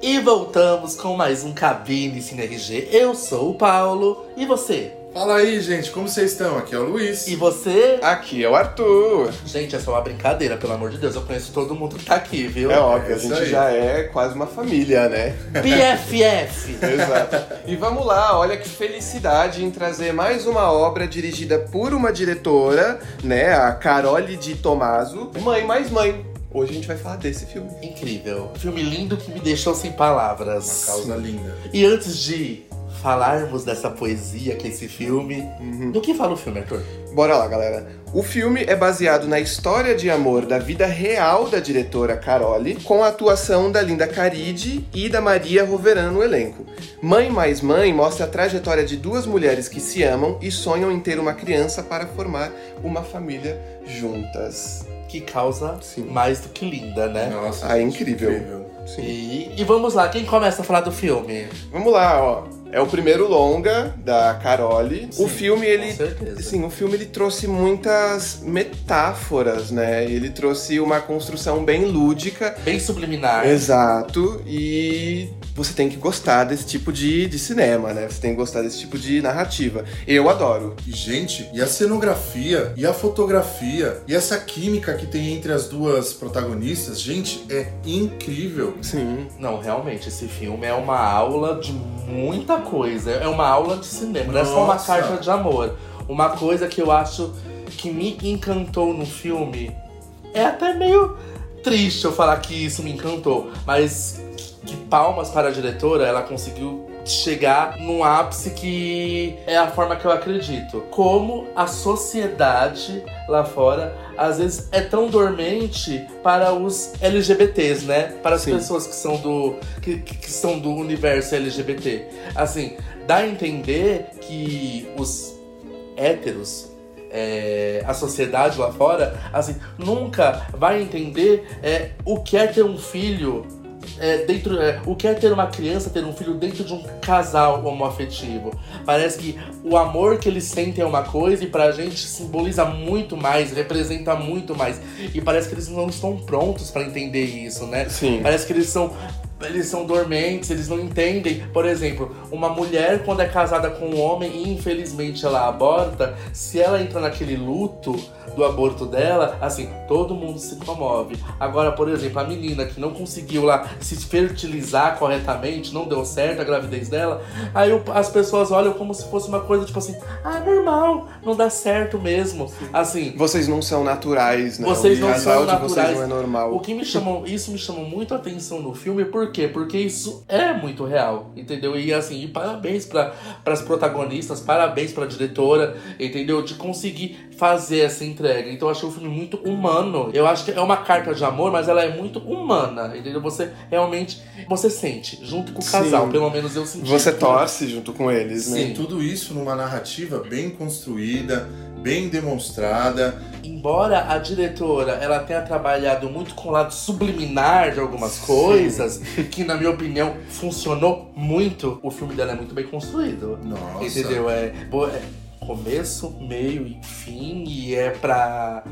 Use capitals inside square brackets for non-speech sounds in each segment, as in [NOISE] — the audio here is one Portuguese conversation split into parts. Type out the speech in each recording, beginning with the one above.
E voltamos com mais um Cabine Cine RG. Eu sou o Paulo. E você? Fala aí, gente, como vocês estão? Aqui é o Luiz. E você? Aqui é o Arthur. Gente, é só uma brincadeira, pelo amor de Deus. Eu conheço todo mundo que tá aqui, viu? É óbvio, É a gente aí. já é quase uma família, né? [LAUGHS] BFF! [LAUGHS] Exato. E vamos lá, olha que felicidade em trazer mais uma obra dirigida por uma diretora, né? A Carole de Tomaso. Mãe mais mãe. Hoje a gente vai falar desse filme. Incrível. Filme lindo que me deixou sem palavras. Uma causa linda. E antes de falarmos dessa poesia que é esse filme, do que fala o filme, Arthur? Bora lá, galera. O filme é baseado na história de amor da vida real da diretora Carole, com a atuação da Linda Caride e da Maria Roveran no elenco. Mãe Mais Mãe mostra a trajetória de duas mulheres que se amam e sonham em ter uma criança para formar uma família juntas. Que causa Sim. mais do que linda, né? Nossa, Ah, gente, incrível. Sim. E, e vamos lá, quem começa a falar do filme? Vamos lá, ó. É o primeiro longa da Carole. Sim, o filme, ele. Com certeza. Sim, o filme ele trouxe muitas metáforas, né? Ele trouxe uma construção bem lúdica. Bem subliminar. Exato. E você tem que gostar desse tipo de, de cinema, né? Você tem que gostar desse tipo de narrativa. Eu adoro. E, gente, e a cenografia, e a fotografia, e essa química que tem entre as duas protagonistas, gente, é incrível. Sim. Não, realmente, esse filme é uma aula de muita coisa. É uma aula de cinema, não é só uma Nossa. carta de amor. Uma coisa que eu acho que me encantou no filme é até meio triste eu falar que isso me encantou, mas que palmas para a diretora, ela conseguiu chegar num ápice que é a forma que eu acredito. Como a sociedade lá fora às vezes é tão dormente para os LGBTs, né? Para as Sim. pessoas que são do que, que são do universo LGBT. Assim, dá a entender que os héteros é, a sociedade lá fora, assim, nunca vai entender é, o que é ter um filho é, dentro, é, o que é ter uma criança, ter um filho dentro de um casal homoafetivo. Parece que o amor que eles sentem é uma coisa e pra gente simboliza muito mais, representa muito mais. E parece que eles não estão prontos pra entender isso, né? Sim. Parece que eles são eles são dormentes, eles não entendem. Por exemplo, uma mulher quando é casada com um homem e infelizmente ela aborta, se ela entra naquele luto do aborto dela, assim, todo mundo se comove. Agora, por exemplo, a menina que não conseguiu lá se fertilizar corretamente, não deu certo a gravidez dela, aí as pessoas olham como se fosse uma coisa tipo assim, ah, normal, não dá certo mesmo. Assim, Vocês não são naturais, não. Vocês não são naturais. não é normal. O que me chamou, isso me chamou muito a atenção no filme, por quê? Porque isso é muito real, entendeu? E assim, e parabéns para as protagonistas, parabéns pra diretora, entendeu? De conseguir fazer essa entrega. Então eu achei o filme muito humano. Eu acho que é uma carta de amor, mas ela é muito humana, entendeu? Você realmente, você sente, junto com o casal, Sim. pelo menos eu senti. Você torce junto com eles, né? Sim. Tudo isso numa narrativa bem construída, bem demonstrada. Embora a diretora ela tenha trabalhado muito com o lado subliminar de algumas coisas, que na minha opinião funcionou muito, o filme dela é muito bem construído. Nossa. Entendeu? É, é começo, meio e fim, e é pra.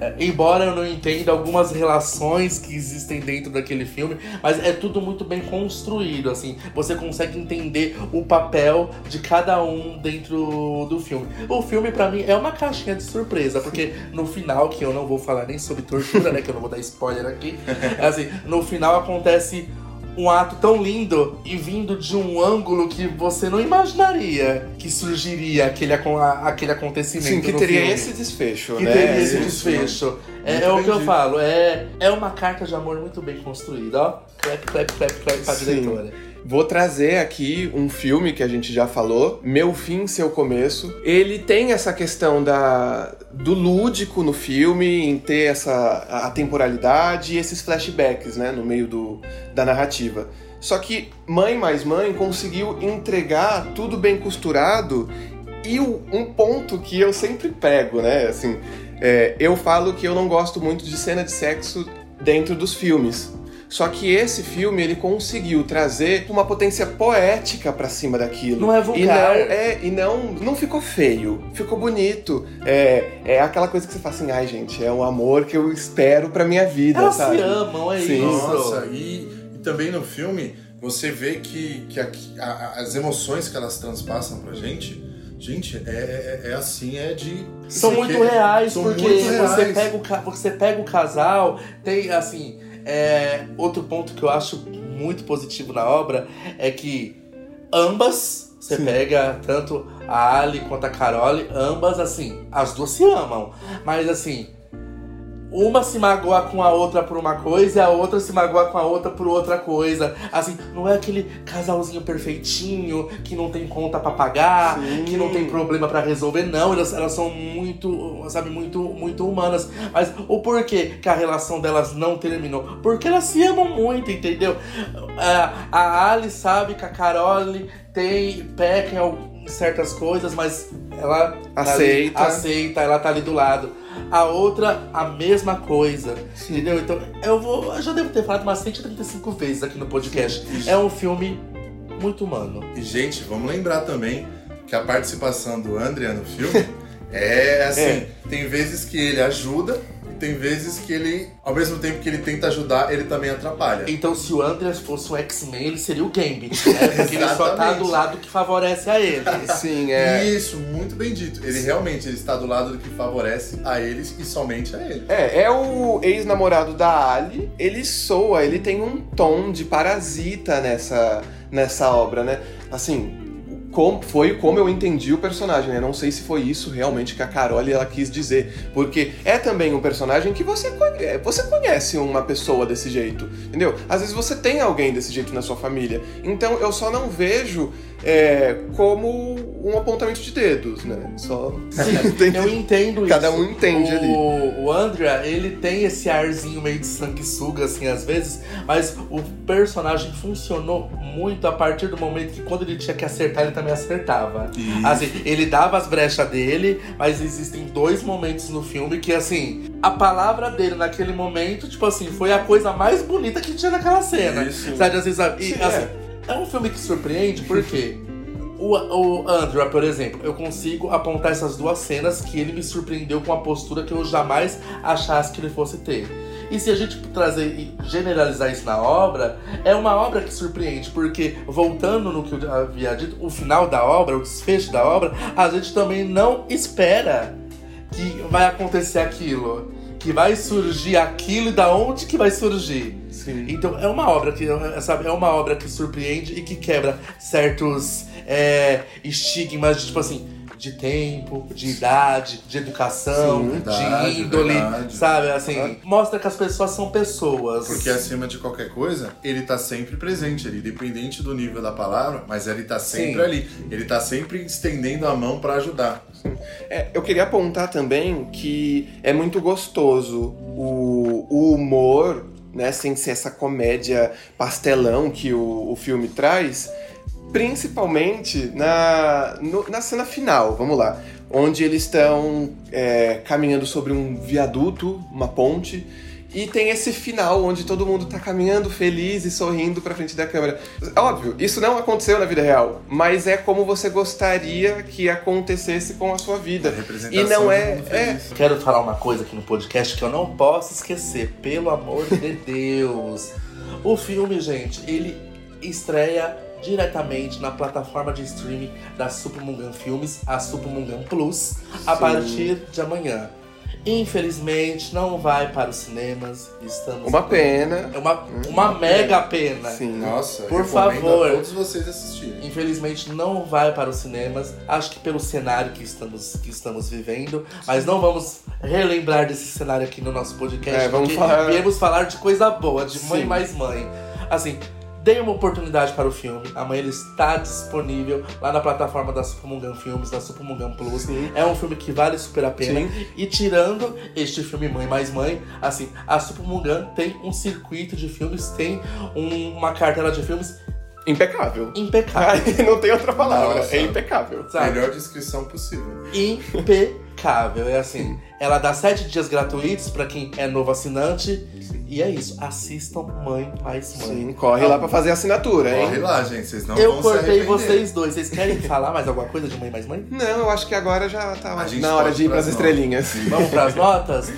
É, embora eu não entenda algumas relações que existem dentro daquele filme, mas é tudo muito bem construído, assim. Você consegue entender o papel de cada um dentro do filme. O filme, pra mim, é uma caixinha de surpresa, porque no final, que eu não vou falar nem sobre tortura, né? Que eu não vou dar spoiler aqui. [LAUGHS] Assim, no final acontece um ato tão lindo e vindo de um ângulo que você não imaginaria que surgiria aquele, aquele acontecimento. Sim, que teria filme. esse desfecho, Que né? teria esse Isso, desfecho. É, é o que eu falo, é, é uma carta de amor muito bem construída, ó. Clap, clap, clap, clap pra Sim. diretora. Vou trazer aqui um filme que a gente já falou, Meu Fim, Seu Começo. Ele tem essa questão da, do lúdico no filme, em ter essa a temporalidade e esses flashbacks, né, no meio do, da narrativa. Só que Mãe Mais Mãe conseguiu entregar tudo bem costurado e o- um ponto que eu sempre pego, né, assim, é, eu falo que eu não gosto muito de cena de sexo dentro dos filmes. Só que esse filme ele conseguiu trazer uma potência poética pra cima daquilo. Não é E não, vulgar. é, e não, não ficou feio, ficou bonito. É, é aquela coisa que você fala assim, ai gente, é um amor que eu espero pra minha vida, Elas sabe? se amam, é Sim. isso. Nossa, e, e também no filme você vê que, que a- a- as emoções que elas transpassam pra gente, gente, é, é, é assim, é de. São muito reais, são porque muito Você, reais. pega o, você pega o casal, tem assim. É, outro ponto que eu acho muito positivo na obra é que ambas, você Sim. pega tanto a Ali quanto a Carole, ambas, assim, as duas se amam. Mas assim, uma se magoa com a outra por uma coisa e a outra se magoa com a outra por outra coisa. Assim, não é aquele casalzinho perfeitinho que não tem conta pra pagar, Sim. que não tem problema pra resolver. Não, elas, elas são muito, sabe, muito, muito humanas. Mas o porquê que a relação delas não terminou? Porque elas se amam muito, entendeu? A, a Ali sabe que a Carole tem peca em certas coisas, mas ela tá ali- Aceita. aceita, ela tá ali do lado. A outra, a mesma coisa. Sim. Entendeu? Então, eu vou. Eu já devo ter falado umas 135 vezes aqui no podcast. É um filme muito humano. E, gente, vamos lembrar também que a participação do Andrea no filme [LAUGHS] é assim: É. tem vezes que ele ajuda tem vezes que ele, ao mesmo tempo que ele tenta ajudar, ele também atrapalha. Então, se o Andreas fosse um X-Men, ele seria o Gambit, né? [LAUGHS] Porque ele só tá do lado que favorece a ele. [LAUGHS] Sim, é. Isso, muito bem dito. Ele realmente ele está do lado do que favorece a eles e somente a ele. É, é o ex-namorado da Ali. Ele soa, ele tem um tom de parasita nessa, nessa obra, né? Assim, com- foi como eu entendi o personagem, né? Não sei se foi isso realmente que a Carole ela quis dizer. Porque é também um personagem que você, conhe- você conhece uma pessoa desse jeito, entendeu? Às vezes você tem alguém desse jeito na sua família. Então eu só não vejo é, como um apontamento de dedos, né? Só. [LAUGHS] Entende? Eu entendo isso. Cada um entende o, ali. O Andrea, ele tem esse arzinho meio de sanguessuga, assim, às vezes, mas o personagem funcionou muito a partir do momento que quando ele tinha que acertar, ele também acertava. Isso. Assim, ele dava as brechas dele, mas existem dois momentos no filme que, assim, a palavra dele naquele momento, tipo assim, foi a coisa mais bonita que tinha naquela cena. Isso. Sabe, assim, sabe? E, Sim, assim, é um filme que surpreende porque o, o por exemplo, eu consigo apontar essas duas cenas que ele me surpreendeu com a postura que eu jamais achasse que ele fosse ter. E se a gente trazer e generalizar isso na obra, é uma obra que surpreende, porque voltando no que eu havia dito, o final da obra, o desfecho da obra, a gente também não espera que vai acontecer aquilo, que vai surgir aquilo e da onde que vai surgir. Sim. Então é uma obra que sabe, é uma obra que surpreende e que quebra certos é, estigmas de tipo assim de tempo, de idade, de educação, Sim, verdade, de índole, verdade. sabe? Assim, Aham. mostra que as pessoas são pessoas. Porque acima de qualquer coisa, ele tá sempre presente ali, independente do nível da palavra, mas ele tá sempre Sim. ali. Ele tá sempre estendendo a mão pra ajudar. É, eu queria apontar também que é muito gostoso o, o humor, né, sem ser essa comédia pastelão que o, o filme traz, principalmente na, no- na cena final, vamos lá, onde eles estão é, caminhando sobre um viaduto, uma ponte, e tem esse final onde todo mundo tá caminhando feliz e sorrindo pra frente da câmera. Óbvio, isso não aconteceu na vida real, mas é como você gostaria que acontecesse com a sua vida. A representação E não é- é-. Quero falar uma coisa aqui no podcast que eu não posso esquecer, pelo amor de Deus. O filme, gente, ele estreia diretamente na plataforma de streaming da Supermungan Filmes, a Supermungan Plus, a Sim. partir de amanhã. Infelizmente, não vai para os cinemas. Estamos. Uma pena. É uma, uma mega pena. Sim. Nossa, Por favor. a todos vocês assistirem. Infelizmente não vai para os cinemas, acho que pelo cenário que estamos, que estamos vivendo, mas não vamos relembrar desse cenário aqui no nosso podcast, É, vamos falar- viemos falar de coisa boa, de mãe Sim. mais mãe. Assim, dê uma oportunidade para o filme, amanhã ele está disponível lá na plataforma da Supermungan Filmes, da Supermungan Plus. Sim. É um filme que vale super a pena. Sim. E tirando este filme Mãe Mais Mãe, assim, a Supermungan tem um circuito de filmes, tem um- uma cartela de filmes Impecável. impecável. [LAUGHS] Não tem outra palavra. Nossa. É impecável. sabe? Melhor descrição possível. impecável. É assim, ela dá sete dias gratuitos pra quem é novo assinante. E é isso. Assistam Mãe Mais Mãe. Sim, corre lá pra fazer a assinatura, hein? Corre lá, gente. Vocês não Eu vão se cortei arrepender. vocês dois. Vocês querem falar mais alguma coisa de Mãe Mais Mãe? Não, eu acho que agora já tá A gente na hora de ir ir pras pras estrelinhas. Vamos pras [LAUGHS] notas?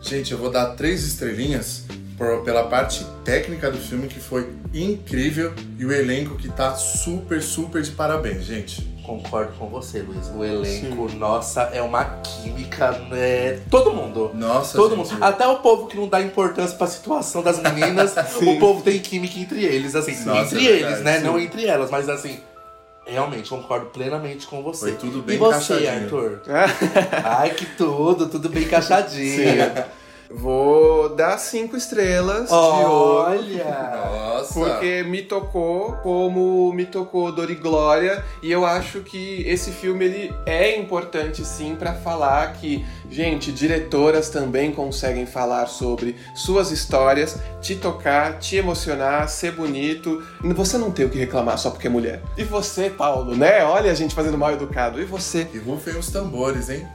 Gente, eu vou dar três estrelinhas por- pela parte técnica do filme que foi incrível e o elenco que tá super, super de parabéns, gente. Concordo com você, Luiz. O elenco, nossa, é uma química, né? Todo mundo. Nossa, Todo gente. mundo. Até o povo que não dá importância pra situação das meninas, [LAUGHS] o povo tem química entre eles, assim. Nossa, entre é eles, né? sim. Não entre elas, mas assim. Realmente, concordo plenamente com você. Foi tudo bem E você, encaixadinho. Arthur? [LAUGHS] Ai, que tudo, tudo bem encaixadinho. Vou dar cinco estrelas de ouro. Olha! Nossa. Porque me tocou como me tocou Dor e Glória e eu acho que esse filme ele é importante sim pra falar que, gente, diretoras também conseguem falar sobre suas histórias, te tocar, te emocionar, ser bonito. Você não tem o que reclamar só porque é mulher. E você, Paulo, né? Olha a gente fazendo mal educado. E você? E rufem os tambores, hein?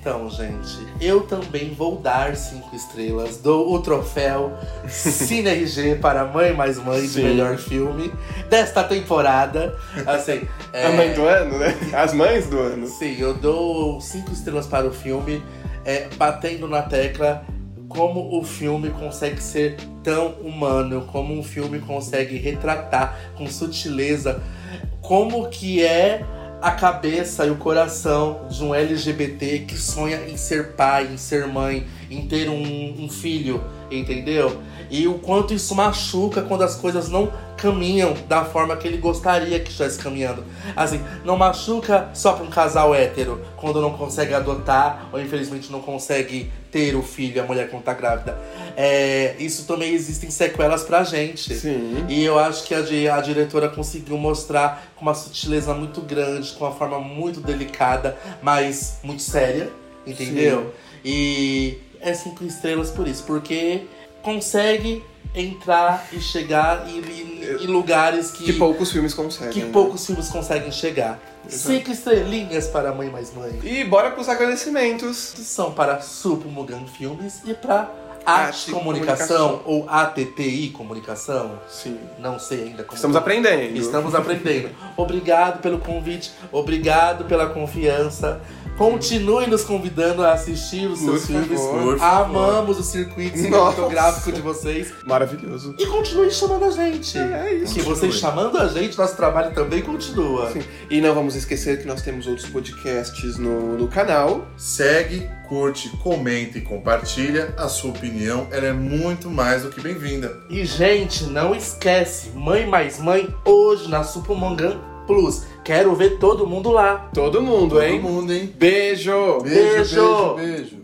Então, gente, eu também vou dar cinco estrelas. Dou o troféu Cine RG para Mãe Mais Mãe de Sim. melhor filme desta temporada. Assim, é, A mãe do ano, né? As mães do ano. Sim, eu dou cinco estrelas para o filme, é, batendo na tecla como o filme consegue ser tão humano, como um filme consegue retratar com sutileza como que é a cabeça e o coração de um LGBT que sonha em ser pai, em ser mãe, em ter um, um filho, entendeu? E o quanto isso machuca quando as coisas não caminham da forma que ele gostaria que estivesse caminhando. Assim, não machuca só para um casal hétero quando não consegue adotar ou infelizmente não consegue ter o filho, a mulher quando tá grávida. É, isso também existem sequelas pra gente. Sim. E eu acho que a, a diretora conseguiu mostrar com uma sutileza muito grande, com uma forma muito delicada, mas muito séria, entendeu? E é cinco estrelas por isso, porque consegue entrar e chegar em, em- em lugares que, Que poucos filmes conseguem. que né? poucos filmes conseguem chegar. Cinco estrelinhas para Mãe Mais Mãe. E bora pros agradecimentos. Que são para Supo Mugan Filmes e para Arte Comunicação, Comunicação. ou ATTI Comunicação. Sim. Não sei ainda como. Estamos aprendendo. Estamos aprendendo. Obrigado pelo convite, obrigado pela confiança. Continue nos convidando a assistir os seus Por filmes. favor, por favor. Amamos o circuito cinematográfico de vocês. Maravilhoso. E continue chamando a gente. É isso. Que vocês chamando a gente, nosso trabalho também continua. Sim. E não vamos esquecer que nós temos outros podcasts no, no canal. Segue, curte, comenta e compartilha. A sua opinião ela é muito mais do que bem-vinda. E, gente, não esquece, Mãe Mais Mãe, hoje na Supomongan Plus. Quero ver todo mundo lá. Todo mundo, Todo hein? mundo, hein? Beijo! Beijo, Beijo. beijo, beijo.